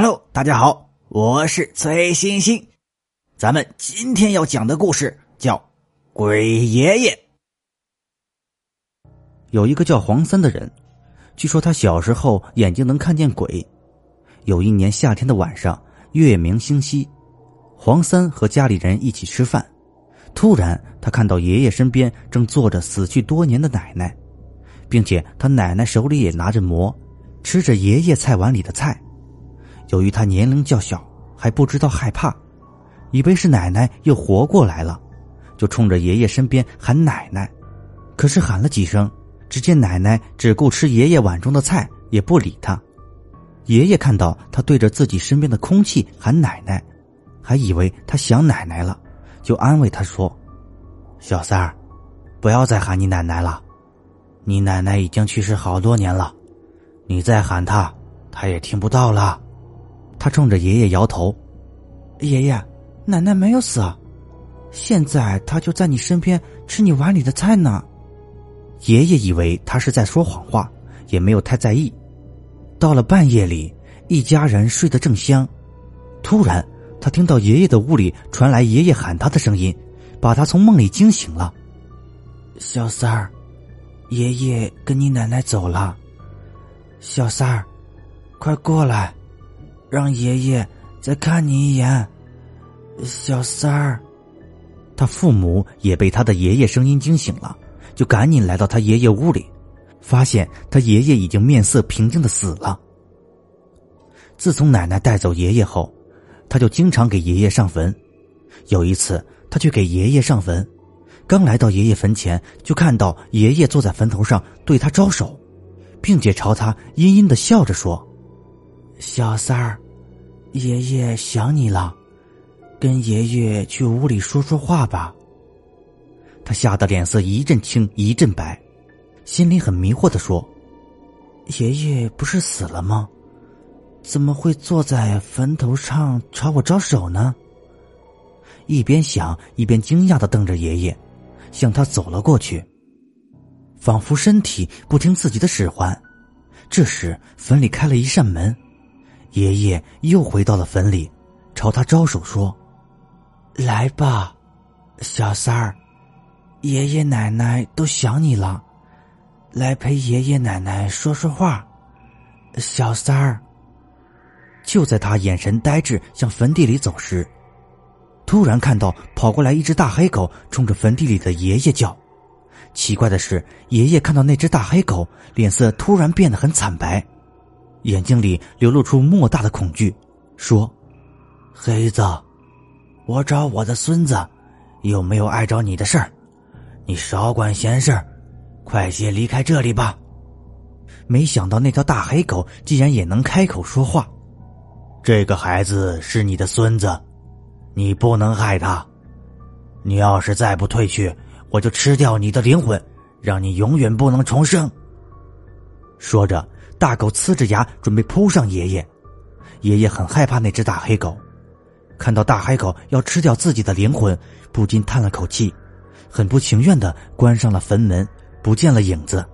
Hello，大家好，我是崔星星。咱们今天要讲的故事叫《鬼爷爷》。有一个叫黄三的人，据说他小时候眼睛能看见鬼。有一年夏天的晚上，月明星稀，黄三和家里人一起吃饭，突然他看到爷爷身边正坐着死去多年的奶奶，并且他奶奶手里也拿着馍，吃着爷爷菜碗里的菜。由于他年龄较小，还不知道害怕，以为是奶奶又活过来了，就冲着爷爷身边喊奶奶。可是喊了几声，只见奶奶只顾吃爷爷碗中的菜，也不理他。爷爷看到他对着自己身边的空气喊奶奶，还以为他想奶奶了，就安慰他说：“小三儿，不要再喊你奶奶了，你奶奶已经去世好多年了，你再喊她，她也听不到了。”他冲着爷爷摇头：“爷爷，奶奶没有死，现在她就在你身边吃你碗里的菜呢。”爷爷以为他是在说谎话，也没有太在意。到了半夜里，一家人睡得正香，突然他听到爷爷的屋里传来爷爷喊他的声音，把他从梦里惊醒了。小三儿，爷爷跟你奶奶走了。小三儿，快过来。让爷爷再看你一眼，小三儿。他父母也被他的爷爷声音惊醒了，就赶紧来到他爷爷屋里，发现他爷爷已经面色平静的死了。自从奶奶带走爷爷后，他就经常给爷爷上坟。有一次，他去给爷爷上坟，刚来到爷爷坟前，就看到爷爷坐在坟头上对他招手，并且朝他阴阴的笑着说。小三儿，爷爷想你了，跟爷爷去屋里说说话吧。他吓得脸色一阵青一阵白，心里很迷惑的说：“爷爷不是死了吗？怎么会坐在坟头上朝我招手呢？”一边想一边惊讶的瞪着爷爷，向他走了过去，仿佛身体不听自己的使唤。这时坟里开了一扇门。爷爷又回到了坟里，朝他招手说：“来吧，小三儿，爷爷奶奶都想你了，来陪爷爷奶奶说说话。”小三儿。就在他眼神呆滞向坟地里走时，突然看到跑过来一只大黑狗，冲着坟地里的爷爷叫。奇怪的是，爷爷看到那只大黑狗，脸色突然变得很惨白。眼睛里流露出莫大的恐惧，说：“黑子，我找我的孙子，有没有碍着你的事儿？你少管闲事，快些离开这里吧。”没想到那条大黑狗竟然也能开口说话。这个孩子是你的孙子，你不能害他。你要是再不退去，我就吃掉你的灵魂，让你永远不能重生。说着。大狗呲着牙准备扑上爷爷，爷爷很害怕那只大黑狗，看到大黑狗要吃掉自己的灵魂，不禁叹了口气，很不情愿的关上了坟门，不见了影子。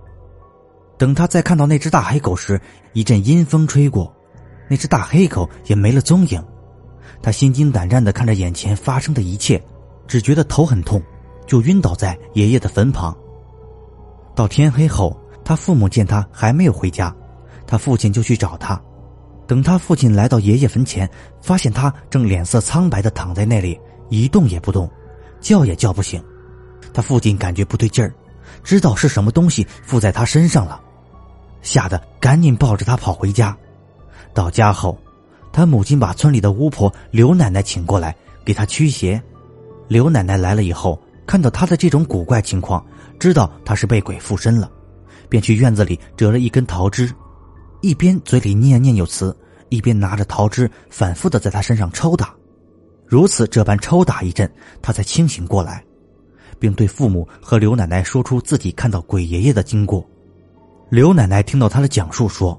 等他再看到那只大黑狗时，一阵阴风吹过，那只大黑狗也没了踪影。他心惊胆战的看着眼前发生的一切，只觉得头很痛，就晕倒在爷爷的坟旁。到天黑后，他父母见他还没有回家。他父亲就去找他，等他父亲来到爷爷坟前，发现他正脸色苍白的躺在那里，一动也不动，叫也叫不醒。他父亲感觉不对劲儿，知道是什么东西附在他身上了，吓得赶紧抱着他跑回家。到家后，他母亲把村里的巫婆刘奶奶请过来给他驱邪。刘奶奶来了以后，看到他的这种古怪情况，知道他是被鬼附身了，便去院子里折了一根桃枝。一边嘴里念念有词，一边拿着桃枝反复的在他身上抽打，如此这般抽打一阵，他才清醒过来，并对父母和刘奶奶说出自己看到鬼爷爷的经过。刘奶奶听到他的讲述说：“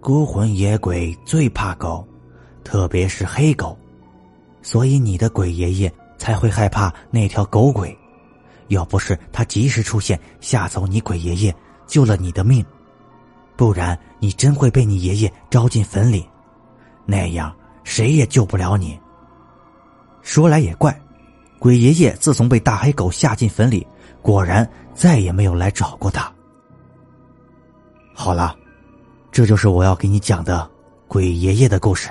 孤魂野鬼最怕狗，特别是黑狗，所以你的鬼爷爷才会害怕那条狗鬼。要不是他及时出现，吓走你鬼爷爷，救了你的命。”不然，你真会被你爷爷招进坟里。那样谁也救不了你。说来也怪，鬼爷爷自从被大黑狗吓进坟里，果然再也没有来找过他。好了，这就是我要给你讲的鬼爷爷的故事。